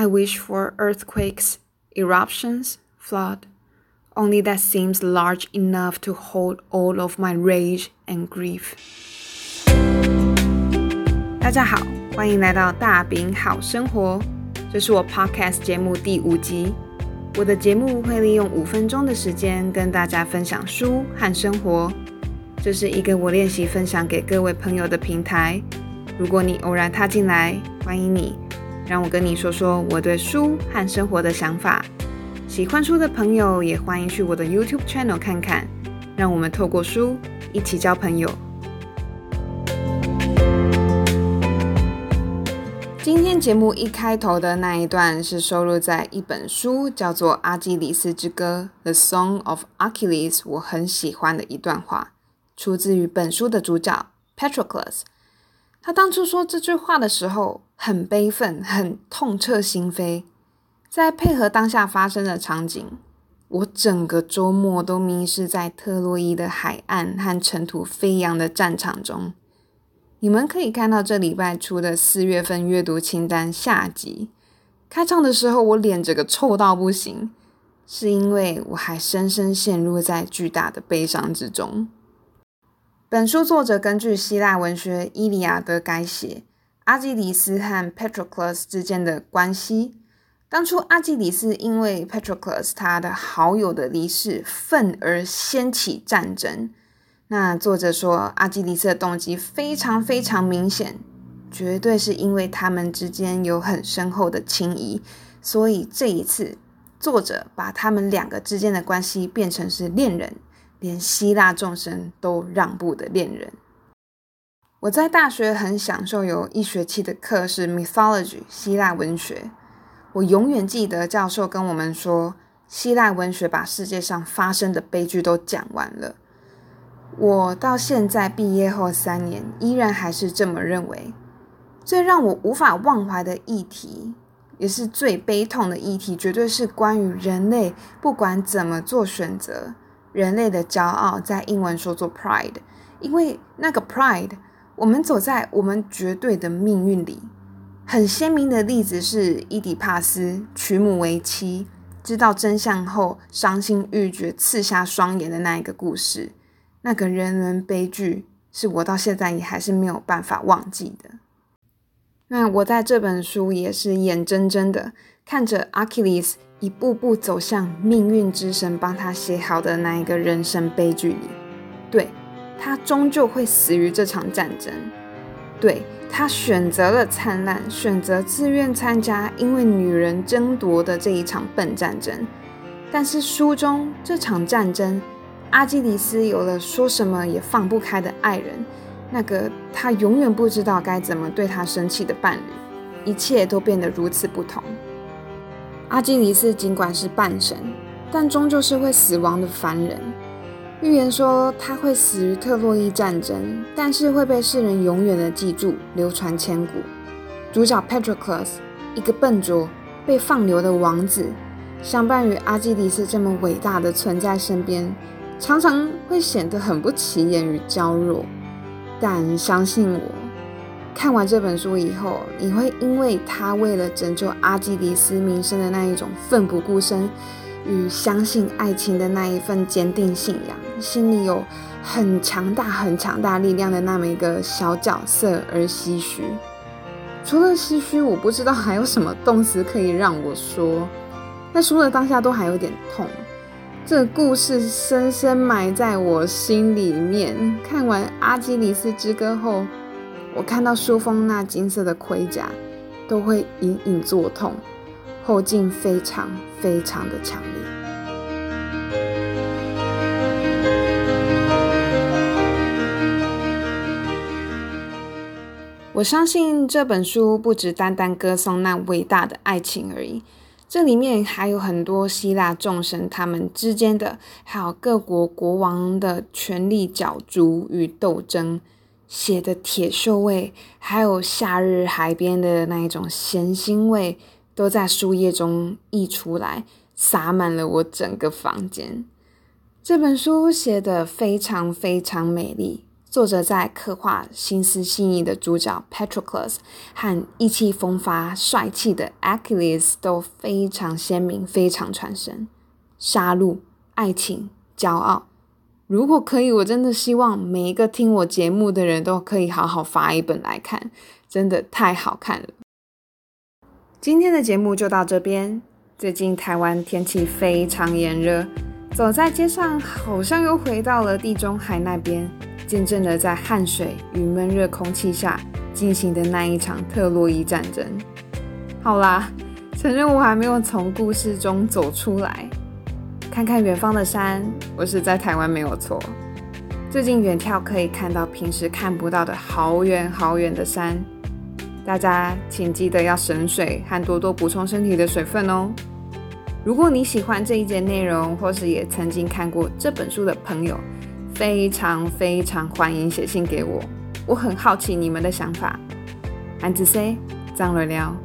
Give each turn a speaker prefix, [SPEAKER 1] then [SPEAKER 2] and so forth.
[SPEAKER 1] I wish for earthquakes, eruptions, flood, only that seems large enough to hold all of my rage and grief. 大家好，欢迎来到大饼好生活，这是我 Podcast 节目第五集。我的节目会利用五分钟的时间跟大家分享书和生活，这是一个我练习分享给各位朋友的平台。如果你偶然踏进来，欢迎你。 让我跟你说说我对书和生活的想法。喜欢书的朋友也欢迎去我的 YouTube channel 看看。让我们透过书一起交朋友。今天节目一开头的那一段是收录在一本书，叫做《阿基里斯之歌》（The Song of Achilles）。我很喜欢的一段话，出自于本书的主角 Patroclus。他当初说这句话的时候，很悲愤，很痛彻心扉。再配合当下发生的场景，我整个周末都迷失在特洛伊的海岸和尘土飞扬的战场中。你们可以看到这礼拜出的四月份阅读清单下集，开唱的时候我脸整个臭到不行，是因为我还深深陷入在巨大的悲伤之中。本书作者根据希腊文学《伊利亚德》改写阿基里斯和 Patroclus 之间的关系。当初阿基里斯因为 Patroclus 他的好友的离世，愤而掀起战争。那作者说，阿基里斯的动机非常非常明显，绝对是因为他们之间有很深厚的情谊。所以这一次，作者把他们两个之间的关系变成是恋人。连希腊众生都让步的恋人。我在大学很享受有一学期的课是 mythology 希腊文学。我永远记得教授跟我们说，希腊文学把世界上发生的悲剧都讲完了。我到现在毕业后三年，依然还是这么认为。最让我无法忘怀的议题，也是最悲痛的议题，绝对是关于人类不管怎么做选择。人类的骄傲，在英文说做 pride，因为那个 pride，我们走在我们绝对的命运里。很鲜明的例子是伊底帕斯娶母为妻，知道真相后伤心欲绝，刺瞎双眼的那一个故事。那个人伦悲剧，是我到现在也还是没有办法忘记的。那我在这本书也是眼睁睁的看着 Achilles。一步步走向命运之神帮他写好的那一个人生悲剧里，对他终究会死于这场战争。对他选择了灿烂，选择自愿参加因为女人争夺的这一场笨战争。但是书中这场战争，阿基里斯有了说什么也放不开的爱人，那个他永远不知道该怎么对他生气的伴侣，一切都变得如此不同。阿基里斯尽管是半神，但终究是会死亡的凡人。预言说他会死于特洛伊战争，但是会被世人永远的记住，流传千古。主角 Patroclus，一个笨拙、被放流的王子，相伴于阿基里斯这么伟大的存在身边，常常会显得很不起眼与娇弱。但相信我。看完这本书以后，你会因为他为了拯救阿基里斯名声的那一种奋不顾身，与相信爱情的那一份坚定信仰，心里有很强大、很强大力量的那么一个小角色而唏嘘。除了唏嘘，我不知道还有什么动词可以让我说。那说的当下都还有点痛。这个故事深深埋在我心里面。看完《阿基里斯之歌》后。我看到书封那金色的盔甲，都会隐隐作痛，后劲非常非常的强烈。我相信这本书不只单单歌颂那伟大的爱情而已，这里面还有很多希腊众神他们之间的，还有各国国王的权力角逐与斗争。写的铁锈味，还有夏日海边的那一种咸腥味，都在书页中溢出来，洒满了我整个房间。这本书写的非常非常美丽，作者在刻画心思细腻的主角 Patroclus 和意气风发、帅气的 Achilles 都非常鲜明、非常传神。杀戮、爱情、骄傲。如果可以，我真的希望每一个听我节目的人都可以好好发一本来看，真的太好看了。今天的节目就到这边。最近台湾天气非常炎热，走在街上好像又回到了地中海那边，见证了在汗水与闷热空气下进行的那一场特洛伊战争。好啦，承认我还没有从故事中走出来。看看远方的山，我是在台湾没有错。最近远眺可以看到平时看不到的好远好远的山。大家请记得要省水和多多补充身体的水分哦。如果你喜欢这一节内容，或是也曾经看过这本书的朋友，非常非常欢迎写信给我，我很好奇你们的想法。安子 C，张瑞聊。